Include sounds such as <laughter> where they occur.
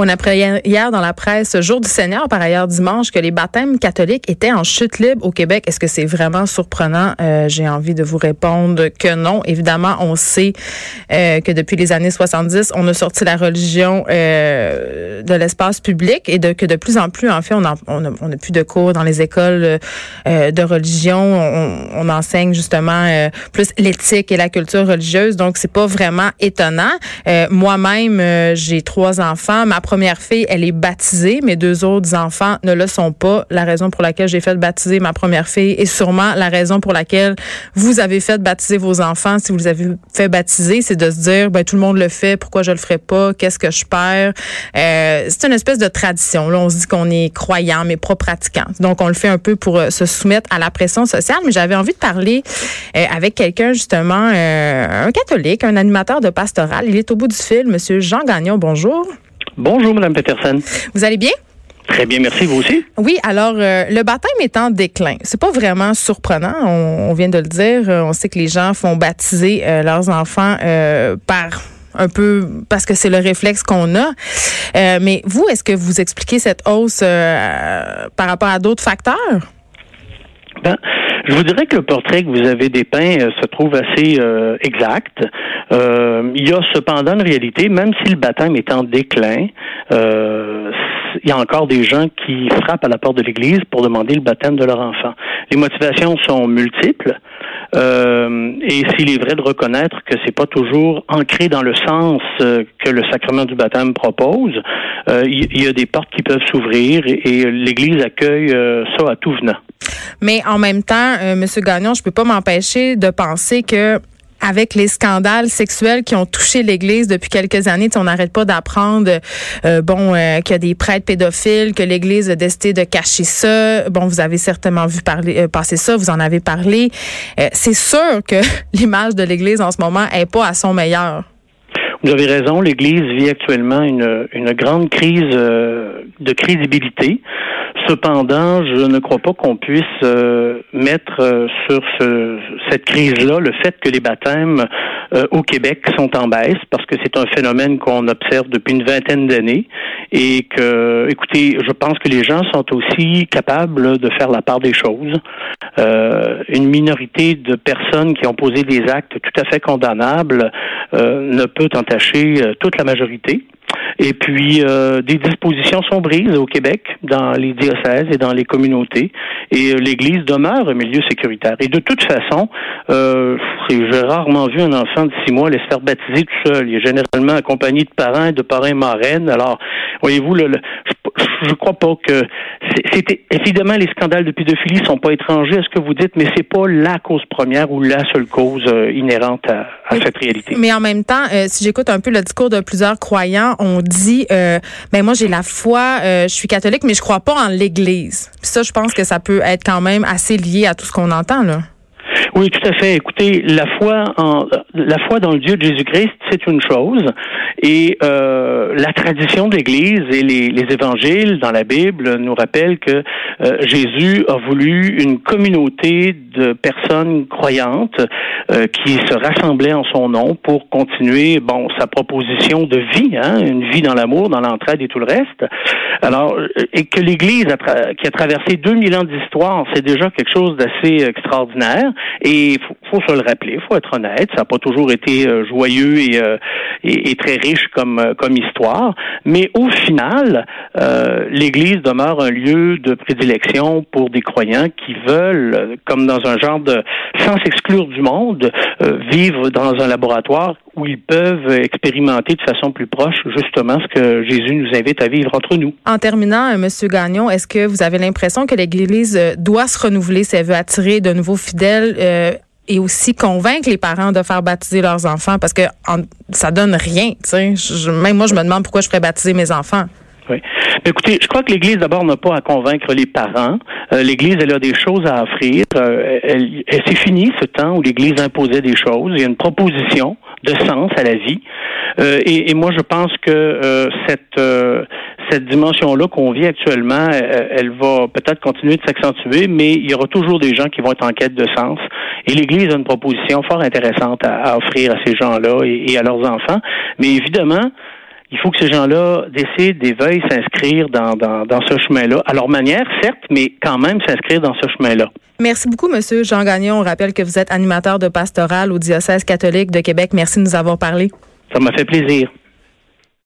On apprenait hier dans la presse, jour du Seigneur, par ailleurs dimanche, que les baptêmes catholiques étaient en chute libre au Québec. Est-ce que c'est vraiment surprenant? Euh, J'ai envie de vous répondre que non. Évidemment, on sait euh, que depuis les années 70, on a sorti la religion euh, de l'espace public et de, que de plus en plus, en fait, on n'a on plus de cours dans les écoles euh, de religion. On, on enseigne justement euh, plus l'éthique et la culture religieuse. Donc, c'est pas vraiment étonnant. Euh, Moi-même, j'ai trois enfants. Première fille, elle est baptisée. Mes deux autres enfants ne le sont pas. La raison pour laquelle j'ai fait baptiser ma première fille est sûrement la raison pour laquelle vous avez fait baptiser vos enfants. Si vous les avez fait baptiser, c'est de se dire, ben, tout le monde le fait, pourquoi je le ferais pas? Qu'est-ce que je perds? Euh, c'est une espèce de tradition. Là, on se dit qu'on est croyant, mais pas pratiquant. Donc, on le fait un peu pour euh, se soumettre à la pression sociale. Mais j'avais envie de parler euh, avec quelqu'un, justement, euh, un catholique, un animateur de pastoral. Il est au bout du fil, Monsieur Jean Gagnon. Bonjour. Bonjour, Madame Peterson. Vous allez bien? Très bien, merci. Vous aussi? Oui, alors euh, le baptême est en déclin. C'est pas vraiment surprenant. On, on, vient de le dire. On sait que les gens font baptiser euh, leurs enfants euh, par un peu parce que c'est le réflexe qu'on a. Euh, mais vous, est-ce que vous expliquez cette hausse par rapport à d'autres facteurs? Je vous dirais que le portrait que vous avez dépeint euh, se trouve assez euh, exact. Euh, il y a cependant une réalité, même si le baptême est en déclin, il y a encore des gens qui frappent à la porte de l'Église pour demander le baptême de leur enfant. Les motivations sont multiples. Et s'il est vrai de reconnaître que c'est pas toujours ancré dans le sens que le sacrement du baptême propose, il y, a des portes qui peuvent s'ouvrir et l'Église accueille ça à tout venant. Mais en même temps, Monsieur Gagnon, je peux pas m'empêcher de penser que avec les scandales sexuels qui ont touché l'Église depuis quelques années. on n'arrête pas d'apprendre, euh, bon, euh, qu'il y a des prêtres pédophiles, que l'Église a décidé de cacher ça. Bon, vous avez certainement vu parler, euh, passer ça, vous en avez parlé. Euh, c'est sûr que <laughs> l'image de l'Église en ce moment est pas à son meilleur. Vous avez raison, l'Église vit actuellement une, une grande crise de crédibilité. Cependant, je ne crois pas qu'on puisse euh, mettre euh, sur ce, cette crise-là le fait que les baptêmes euh, au Québec sont en baisse, parce que c'est un phénomène qu'on observe depuis une vingtaine d'années et que, écoutez, je pense que les gens sont aussi capables de faire la part des choses. une minorité de personnes qui ont posé des actes tout à fait condamnables ne peut entacher toute la majorité. Et puis, euh, des dispositions sont brises au Québec, dans les diocèses et dans les communautés, et euh, l'Église demeure un milieu sécuritaire. Et de toute façon, euh, j'ai rarement vu un enfant de six mois aller se faire baptiser tout seul. Il est généralement accompagné de parents de parrains marraines. Alors, voyez-vous, le, le, je crois pas que c'était évidemment les scandales de pédophilie sont pas étrangers à ce que vous dites, mais c'est pas la cause première ou la seule cause euh, inhérente à, à mais, cette réalité. Mais en même temps, euh, si j'écoute un peu le discours de plusieurs croyants, on dit, euh, ben moi j'ai la foi, euh, je suis catholique, mais je crois pas en l'Église. Puis ça, je pense que ça peut être quand même assez lié à tout ce qu'on entend là. Oui, tout à fait. Écoutez, la foi en la foi dans le Dieu de Jésus-Christ, c'est une chose, et euh, la tradition de l'Église et les, les, évangiles dans la Bible nous rappellent que euh, Jésus a voulu une communauté de personnes croyantes euh, qui se rassemblaient en son nom pour continuer, bon, sa proposition de vie, hein, une vie dans l'amour, dans l'entraide et tout le reste. Alors, et que l'Église qui a traversé 2000 ans d'histoire, c'est déjà quelque chose d'assez extraordinaire. Et il faut, se le rappeler, faut être honnête, ça n'a pas toujours été euh, joyeux et, euh, et, et, très riche comme, euh, comme histoire, mais au final, euh, l'Église demeure un lieu de prédilection pour des croyants qui veulent, comme dans un genre de, sans s'exclure du monde, euh, vivre dans un laboratoire où ils peuvent expérimenter de façon plus proche justement ce que Jésus nous invite à vivre entre nous. En terminant, Monsieur Gagnon, est-ce que vous avez l'impression que l'Église doit se renouveler si elle veut attirer de nouveaux fidèles euh, et aussi convaincre les parents de faire baptiser leurs enfants parce que en, ça donne rien, tu. Même moi, je me demande pourquoi je ferais baptiser mes enfants. Oui. Écoutez, je crois que l'Église, d'abord, n'a pas à convaincre les parents. Euh, L'Église, elle a des choses à offrir. Euh, elle, c'est fini ce temps où l'Église imposait des choses. Il y a une proposition de sens à la vie. Euh, et, moi, je pense que cette cette dimension-là qu'on vit actuellement, elle va peut-être continuer de s'accentuer, mais il y aura toujours des gens qui vont être en quête de sens. Et l'Église a une proposition fort intéressante à, offrir à ces gens-là et, à leurs enfants. Mais évidemment, il faut que ces gens-là décident et veuillent s'inscrire dans, dans, dans ce chemin-là, à leur manière, certes, mais quand même s'inscrire dans ce chemin-là. Merci beaucoup, Monsieur Jean Gagnon. On rappelle que vous êtes animateur de pastoral au diocèse catholique de Québec. Merci de nous avoir parlé. Ça m'a fait plaisir.